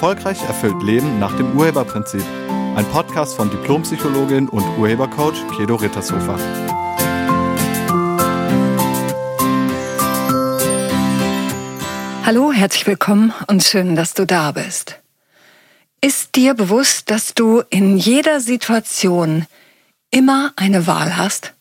Erfolgreich erfüllt Leben nach dem Urheberprinzip. Ein Podcast von Diplompsychologin und Urhebercoach Kedo Rittershofer. Hallo, herzlich willkommen und schön, dass du da bist. Ist dir bewusst, dass du in jeder Situation immer eine Wahl hast?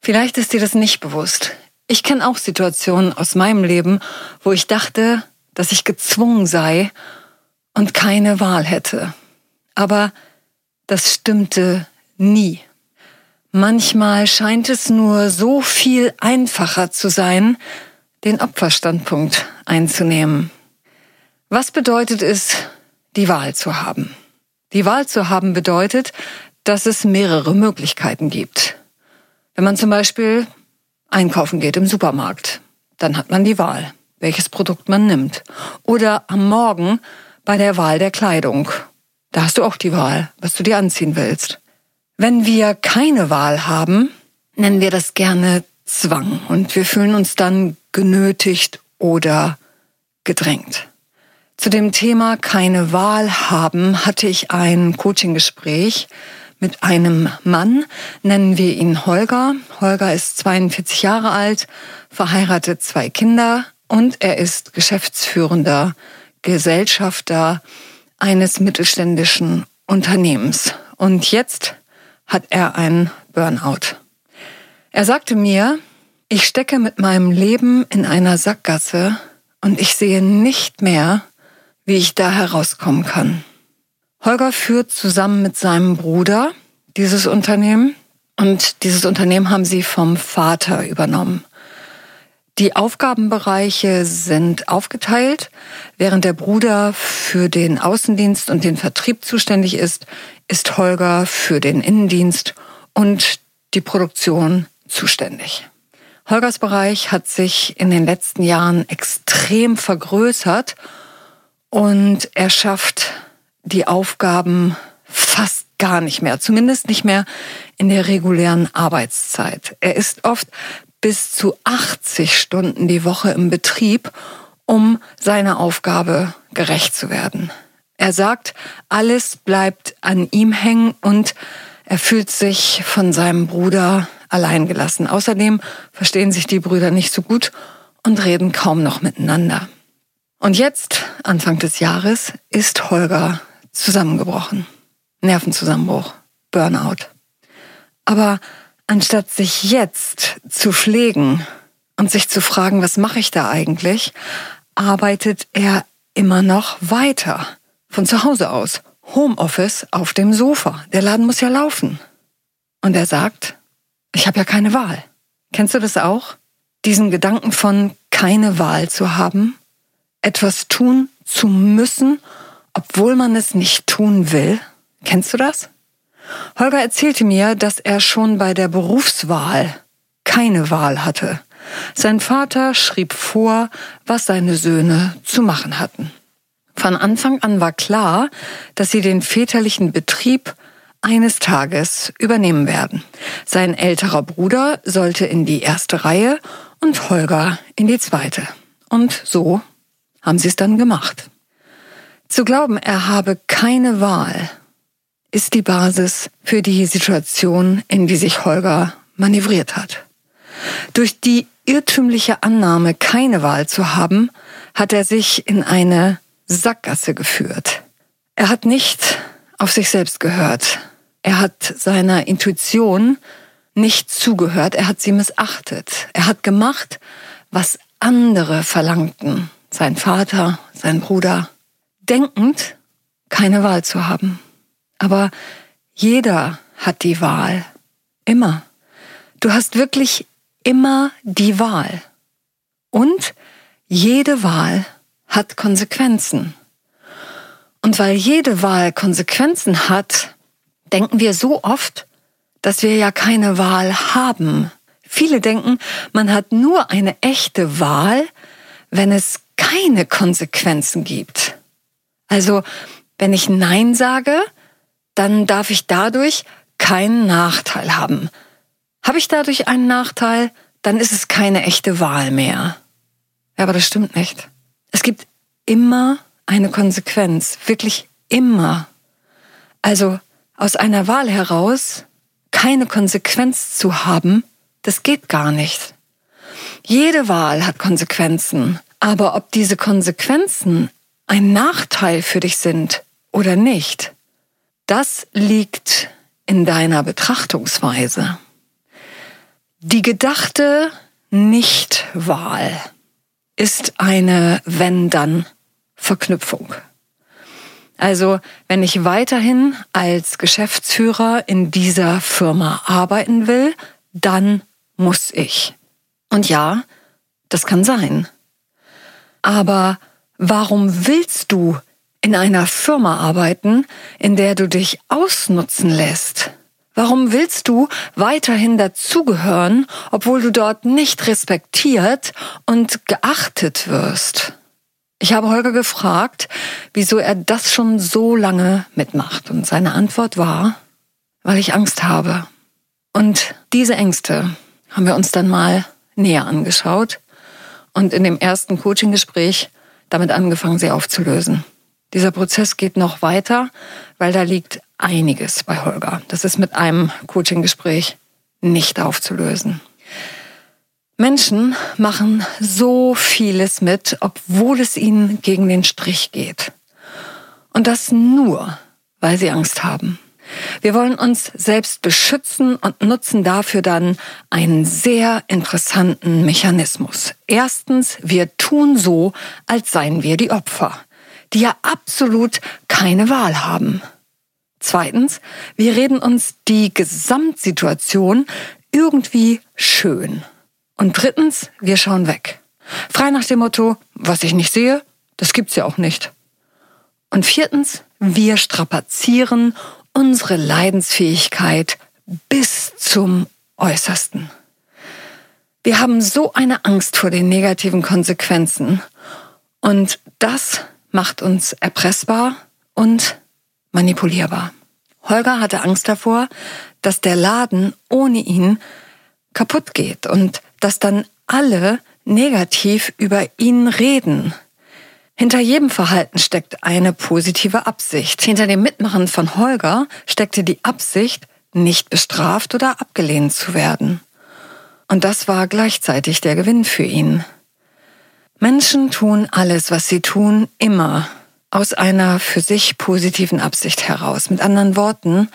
Vielleicht ist dir das nicht bewusst. Ich kenne auch Situationen aus meinem Leben, wo ich dachte, dass ich gezwungen sei und keine Wahl hätte. Aber das stimmte nie. Manchmal scheint es nur so viel einfacher zu sein, den Opferstandpunkt einzunehmen. Was bedeutet es, die Wahl zu haben? Die Wahl zu haben bedeutet, dass es mehrere Möglichkeiten gibt. Wenn man zum Beispiel einkaufen geht im Supermarkt, dann hat man die Wahl, welches Produkt man nimmt. Oder am Morgen bei der Wahl der Kleidung. Da hast du auch die Wahl, was du dir anziehen willst. Wenn wir keine Wahl haben, nennen wir das gerne Zwang und wir fühlen uns dann genötigt oder gedrängt. Zu dem Thema keine Wahl haben hatte ich ein Coaching-Gespräch mit einem Mann, nennen wir ihn Holger. Holger ist 42 Jahre alt, verheiratet zwei Kinder und er ist geschäftsführender Gesellschafter eines mittelständischen Unternehmens. Und jetzt hat er ein Burnout. Er sagte mir, ich stecke mit meinem Leben in einer Sackgasse und ich sehe nicht mehr, wie ich da herauskommen kann. Holger führt zusammen mit seinem Bruder dieses Unternehmen und dieses Unternehmen haben sie vom Vater übernommen. Die Aufgabenbereiche sind aufgeteilt. Während der Bruder für den Außendienst und den Vertrieb zuständig ist, ist Holger für den Innendienst und die Produktion zuständig. Holgers Bereich hat sich in den letzten Jahren extrem vergrößert und er schafft die Aufgaben fast gar nicht mehr, zumindest nicht mehr in der regulären Arbeitszeit. Er ist oft bis zu 80 Stunden die Woche im Betrieb, um seiner Aufgabe gerecht zu werden. Er sagt, alles bleibt an ihm hängen und er fühlt sich von seinem Bruder alleingelassen. Außerdem verstehen sich die Brüder nicht so gut und reden kaum noch miteinander. Und jetzt, Anfang des Jahres, ist Holger zusammengebrochen. Nervenzusammenbruch, Burnout. Aber anstatt sich jetzt zu pflegen und sich zu fragen, was mache ich da eigentlich, arbeitet er immer noch weiter. Von zu Hause aus. Homeoffice auf dem Sofa. Der Laden muss ja laufen. Und er sagt, ich habe ja keine Wahl. Kennst du das auch? Diesen Gedanken von keine Wahl zu haben, etwas tun zu müssen, obwohl man es nicht tun will. Kennst du das? Holger erzählte mir, dass er schon bei der Berufswahl keine Wahl hatte. Sein Vater schrieb vor, was seine Söhne zu machen hatten. Von Anfang an war klar, dass sie den väterlichen Betrieb eines Tages übernehmen werden. Sein älterer Bruder sollte in die erste Reihe und Holger in die zweite. Und so haben sie es dann gemacht. Zu glauben, er habe keine Wahl, ist die Basis für die Situation, in die sich Holger manövriert hat. Durch die irrtümliche Annahme, keine Wahl zu haben, hat er sich in eine Sackgasse geführt. Er hat nicht auf sich selbst gehört. Er hat seiner Intuition nicht zugehört. Er hat sie missachtet. Er hat gemacht, was andere verlangten. Sein Vater, sein Bruder. Denkend, keine Wahl zu haben. Aber jeder hat die Wahl. Immer. Du hast wirklich immer die Wahl. Und jede Wahl hat Konsequenzen. Und weil jede Wahl Konsequenzen hat, denken wir so oft, dass wir ja keine Wahl haben. Viele denken, man hat nur eine echte Wahl, wenn es keine Konsequenzen gibt. Also, wenn ich Nein sage, dann darf ich dadurch keinen Nachteil haben. Habe ich dadurch einen Nachteil, dann ist es keine echte Wahl mehr. Ja, aber das stimmt nicht. Es gibt immer eine Konsequenz, wirklich immer. Also aus einer Wahl heraus keine Konsequenz zu haben, das geht gar nicht. Jede Wahl hat Konsequenzen, aber ob diese Konsequenzen ein Nachteil für dich sind oder nicht, das liegt in deiner Betrachtungsweise. Die gedachte Nichtwahl ist eine Wenn-Dann-Verknüpfung. Also, wenn ich weiterhin als Geschäftsführer in dieser Firma arbeiten will, dann muss ich. Und ja, das kann sein. Aber warum willst du in einer Firma arbeiten, in der du dich ausnutzen lässt? Warum willst du weiterhin dazugehören, obwohl du dort nicht respektiert und geachtet wirst? Ich habe Holger gefragt, wieso er das schon so lange mitmacht. Und seine Antwort war, weil ich Angst habe. Und diese Ängste haben wir uns dann mal näher angeschaut und in dem ersten Coaching-Gespräch damit angefangen, sie aufzulösen. Dieser Prozess geht noch weiter, weil da liegt einiges bei Holger. Das ist mit einem Coaching-Gespräch nicht aufzulösen. Menschen machen so vieles mit, obwohl es ihnen gegen den Strich geht. Und das nur, weil sie Angst haben. Wir wollen uns selbst beschützen und nutzen dafür dann einen sehr interessanten Mechanismus. Erstens, wir tun so, als seien wir die Opfer, die ja absolut keine Wahl haben. Zweitens, wir reden uns die Gesamtsituation irgendwie schön. Und drittens, wir schauen weg. Frei nach dem Motto, was ich nicht sehe, das gibt's ja auch nicht. Und viertens, wir strapazieren unsere Leidensfähigkeit bis zum Äußersten. Wir haben so eine Angst vor den negativen Konsequenzen und das macht uns erpressbar und manipulierbar. Holger hatte Angst davor, dass der Laden ohne ihn kaputt geht und dass dann alle negativ über ihn reden. Hinter jedem Verhalten steckt eine positive Absicht. Hinter dem Mitmachen von Holger steckte die Absicht, nicht bestraft oder abgelehnt zu werden. Und das war gleichzeitig der Gewinn für ihn. Menschen tun alles, was sie tun, immer aus einer für sich positiven Absicht heraus. Mit anderen Worten,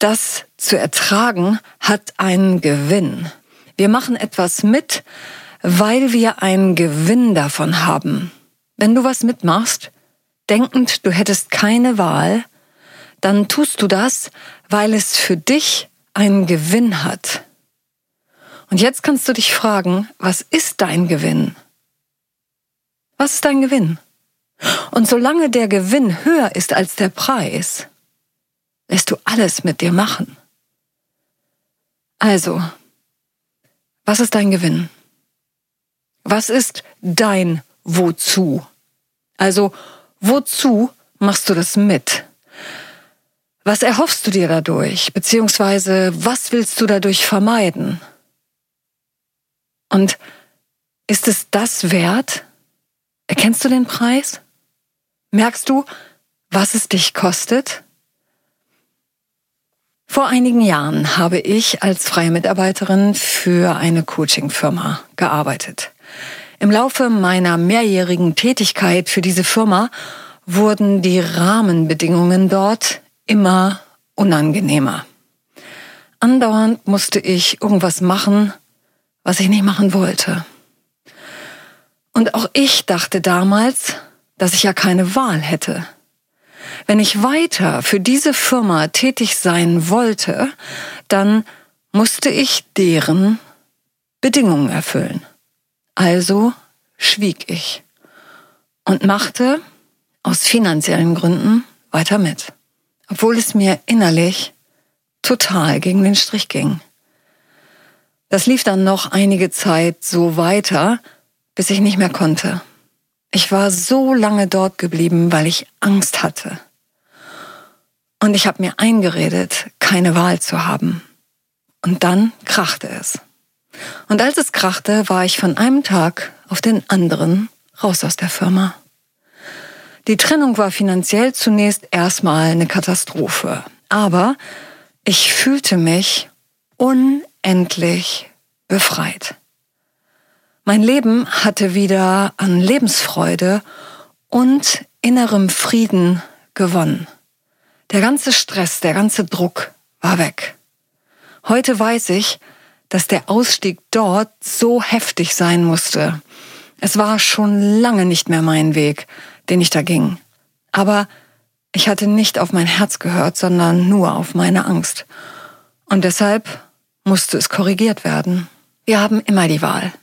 das zu ertragen hat einen Gewinn. Wir machen etwas mit, weil wir einen Gewinn davon haben. Wenn du was mitmachst, denkend, du hättest keine Wahl, dann tust du das, weil es für dich einen Gewinn hat. Und jetzt kannst du dich fragen, was ist dein Gewinn? Was ist dein Gewinn? Und solange der Gewinn höher ist als der Preis, lässt du alles mit dir machen. Also, was ist dein Gewinn? Was ist dein wozu. Also, wozu machst du das mit? Was erhoffst du dir dadurch? Beziehungsweise, was willst du dadurch vermeiden? Und ist es das wert? Erkennst du den Preis? Merkst du, was es dich kostet? Vor einigen Jahren habe ich als freie Mitarbeiterin für eine Coaching-Firma gearbeitet. Im Laufe meiner mehrjährigen Tätigkeit für diese Firma wurden die Rahmenbedingungen dort immer unangenehmer. Andauernd musste ich irgendwas machen, was ich nicht machen wollte. Und auch ich dachte damals, dass ich ja keine Wahl hätte. Wenn ich weiter für diese Firma tätig sein wollte, dann musste ich deren Bedingungen erfüllen. Also schwieg ich und machte aus finanziellen Gründen weiter mit, obwohl es mir innerlich total gegen den Strich ging. Das lief dann noch einige Zeit so weiter, bis ich nicht mehr konnte. Ich war so lange dort geblieben, weil ich Angst hatte. Und ich habe mir eingeredet, keine Wahl zu haben. Und dann krachte es. Und als es krachte, war ich von einem Tag auf den anderen raus aus der Firma. Die Trennung war finanziell zunächst erstmal eine Katastrophe, aber ich fühlte mich unendlich befreit. Mein Leben hatte wieder an Lebensfreude und innerem Frieden gewonnen. Der ganze Stress, der ganze Druck war weg. Heute weiß ich, dass der Ausstieg dort so heftig sein musste. Es war schon lange nicht mehr mein Weg, den ich da ging. Aber ich hatte nicht auf mein Herz gehört, sondern nur auf meine Angst. Und deshalb musste es korrigiert werden. Wir haben immer die Wahl.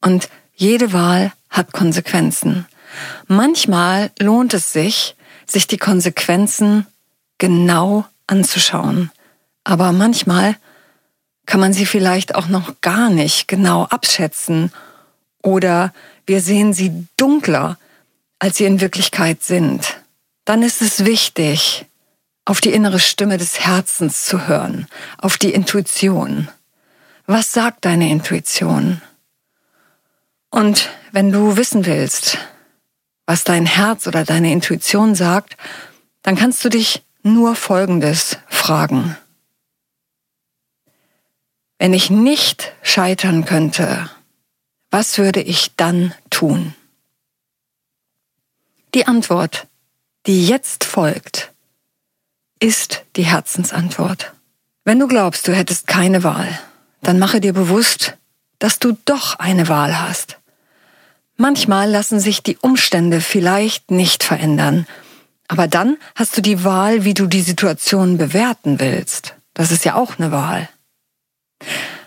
Und jede Wahl hat Konsequenzen. Manchmal lohnt es sich, sich die Konsequenzen genau anzuschauen. Aber manchmal kann man sie vielleicht auch noch gar nicht genau abschätzen oder wir sehen sie dunkler, als sie in Wirklichkeit sind. Dann ist es wichtig, auf die innere Stimme des Herzens zu hören, auf die Intuition. Was sagt deine Intuition? Und wenn du wissen willst, was dein Herz oder deine Intuition sagt, dann kannst du dich nur Folgendes fragen. Wenn ich nicht scheitern könnte, was würde ich dann tun? Die Antwort, die jetzt folgt, ist die Herzensantwort. Wenn du glaubst, du hättest keine Wahl, dann mache dir bewusst, dass du doch eine Wahl hast. Manchmal lassen sich die Umstände vielleicht nicht verändern, aber dann hast du die Wahl, wie du die Situation bewerten willst. Das ist ja auch eine Wahl.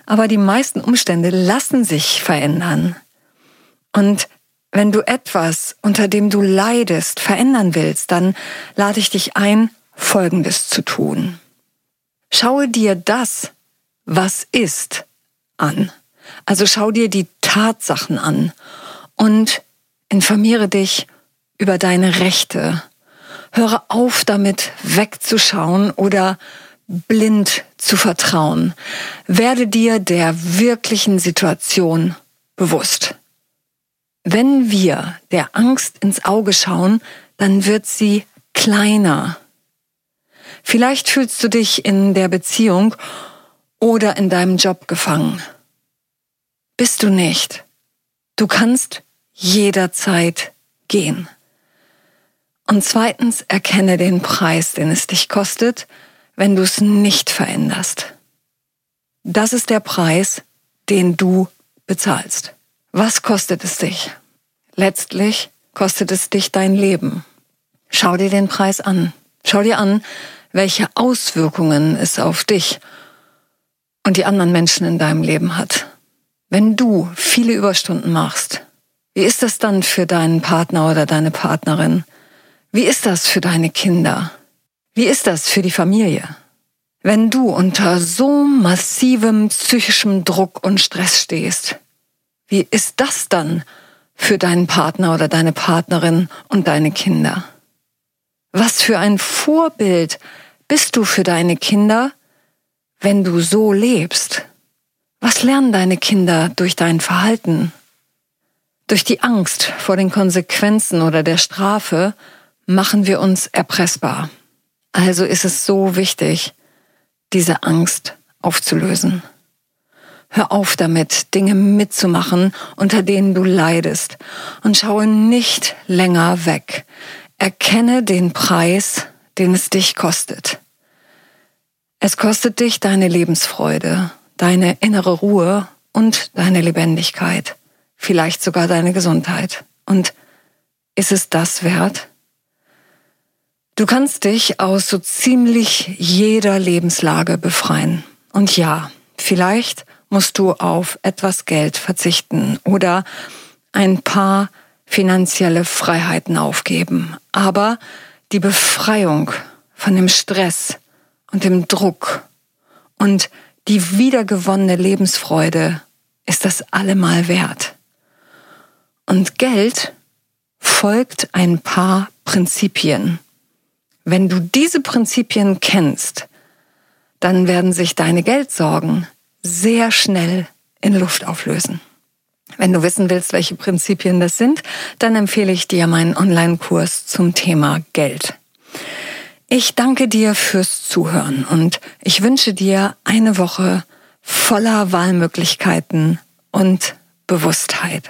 Aber die meisten Umstände lassen sich verändern. Und wenn du etwas, unter dem du leidest, verändern willst, dann lade ich dich ein, Folgendes zu tun. Schaue dir das, was ist, an. Also schau dir die Tatsachen an und informiere dich über deine Rechte. Höre auf damit wegzuschauen oder blind zu vertrauen. Werde dir der wirklichen Situation bewusst. Wenn wir der Angst ins Auge schauen, dann wird sie kleiner. Vielleicht fühlst du dich in der Beziehung oder in deinem Job gefangen. Bist du nicht. Du kannst jederzeit gehen. Und zweitens erkenne den Preis, den es dich kostet, wenn du es nicht veränderst. Das ist der Preis, den du bezahlst. Was kostet es dich? Letztlich kostet es dich dein Leben. Schau dir den Preis an. Schau dir an, welche Auswirkungen es auf dich und die anderen Menschen in deinem Leben hat. Wenn du viele Überstunden machst, wie ist das dann für deinen Partner oder deine Partnerin? Wie ist das für deine Kinder? Wie ist das für die Familie? Wenn du unter so massivem psychischem Druck und Stress stehst, wie ist das dann für deinen Partner oder deine Partnerin und deine Kinder? Was für ein Vorbild bist du für deine Kinder, wenn du so lebst? Was lernen deine Kinder durch dein Verhalten? Durch die Angst vor den Konsequenzen oder der Strafe machen wir uns erpressbar. Also ist es so wichtig, diese Angst aufzulösen. Hör auf damit, Dinge mitzumachen, unter denen du leidest, und schaue nicht länger weg. Erkenne den Preis, den es dich kostet. Es kostet dich deine Lebensfreude, deine innere Ruhe und deine Lebendigkeit, vielleicht sogar deine Gesundheit. Und ist es das wert? Du kannst dich aus so ziemlich jeder Lebenslage befreien. Und ja, vielleicht musst du auf etwas Geld verzichten oder ein paar finanzielle Freiheiten aufgeben. Aber die Befreiung von dem Stress und dem Druck und die wiedergewonnene Lebensfreude ist das allemal wert. Und Geld folgt ein paar Prinzipien. Wenn du diese Prinzipien kennst, dann werden sich deine Geldsorgen sehr schnell in Luft auflösen. Wenn du wissen willst, welche Prinzipien das sind, dann empfehle ich dir meinen Online-Kurs zum Thema Geld. Ich danke dir fürs Zuhören und ich wünsche dir eine Woche voller Wahlmöglichkeiten und Bewusstheit.